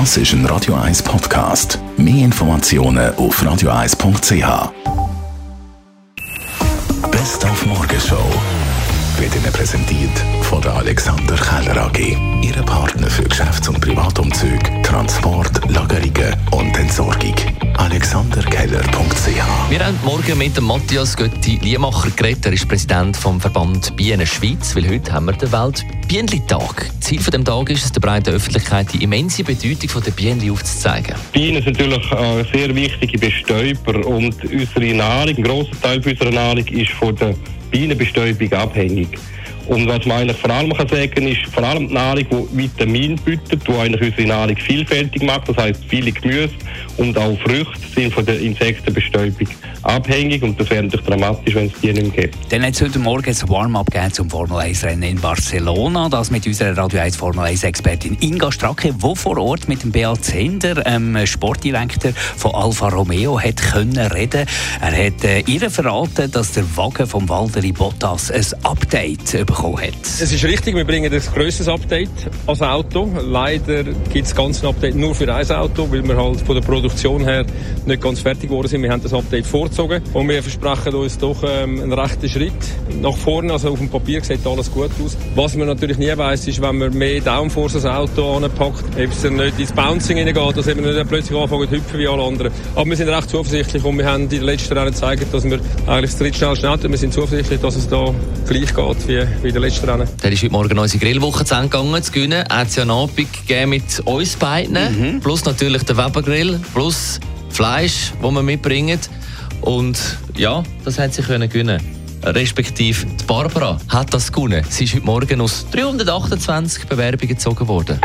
Das ist ein Radio 1 Podcast. Mehr Informationen auf radio1.ch. Best auf Morgenshow wird Ihnen präsentiert von der Alexander Keller AG. Ihre Partner für Geschäfts- und Privatumzug, Transport, Lagerungen und Entsorgung. AlexanderKeller.ch Wir haben morgen mit dem Matthias Götti-Liemacher geredet. Er ist Präsident vom Verband Bienen Schweiz, weil heute haben wir den Welt Bienentag. Ziel von dem Tag ist es, der breiten Öffentlichkeit die immense Bedeutung der Bienen aufzuzeigen. Bienen sind natürlich äh, sehr wichtige Bestäuber und unsere Nahrung, ein grosser Teil unserer Nahrung ist von der Bienenbestäubung abhängig. Und was man eigentlich vor allem kann sagen ist, vor allem die Nahrung, die Vitamin bietet, die eigentlich unsere Nahrung vielfältig macht, das heisst viele Gemüse und auch Früchte sind von der Insektenbestäubung abhängig und das wäre natürlich dramatisch, wenn es die nicht mehr gibt. Dann hat es heute Morgen ein Warm-up zum Formel 1-Rennen in Barcelona. Das mit unserer Radio 1 Formel 1-Expertin Inga Stracke, die vor Ort mit dem Beat Zender, ähm, Sportdirektor von Alfa Romeo, hat können reden. Er hat äh, ihr verraten, dass der Wagen von Valtteri Bottas ein Update bekommen hat. Es ist richtig, wir bringen das grösste Update als Auto. Leider gibt es ganz ein Update nur für ein Auto, weil wir halt von der Produktion her nicht ganz fertig geworden sind. Wir haben das Update vorgezogen und wir versprechen uns doch ähm, einen rechten Schritt nach vorne. Also auf dem Papier sieht alles gut aus. Was man natürlich nie weiß, ist, wenn man mehr Downforce als Auto anpackt, ob es dann nicht ins Bouncing hineingeht, dass wir nicht plötzlich anfangen zu hüpfen wie alle anderen. Aber wir sind recht zuversichtlich und wir haben in den letzten Jahren gezeigt, dass wir eigentlich das drittschnellste Auto Wir sind zuversichtlich, dass es da gleich geht wie, wie in den letzten Rennen. Dann ist heute Morgen unsere Grillwoche zu Ende gegangen. Zu gewinnen hat es ja einen Abend mit uns beiden. Mhm. Plus natürlich der Webergrill, plus Fleisch, das wir mitbringen. Und ja, das hat sie können gewinnen. Respektive die Barbara hat das gewonnen. Sie ist heute Morgen aus 328 Bewerbungen gezogen worden.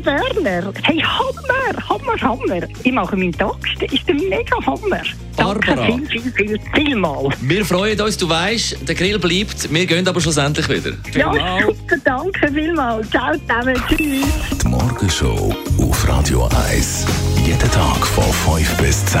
Berner. Hey, Hammer, Hammer, Hammer. Ich mache meinen Tag. Ist der mega Hammer. Barbara. Danke viel, viel, viel, viel mal. Wir freuen uns, du weißt, der Grill bleibt. Wir gehen aber schlussendlich wieder. Ja, super, danke vielmals. Ciao zusammen, tschüss. Die Morgenshow auf Radio 1. Jeden Tag von 5 bis 10.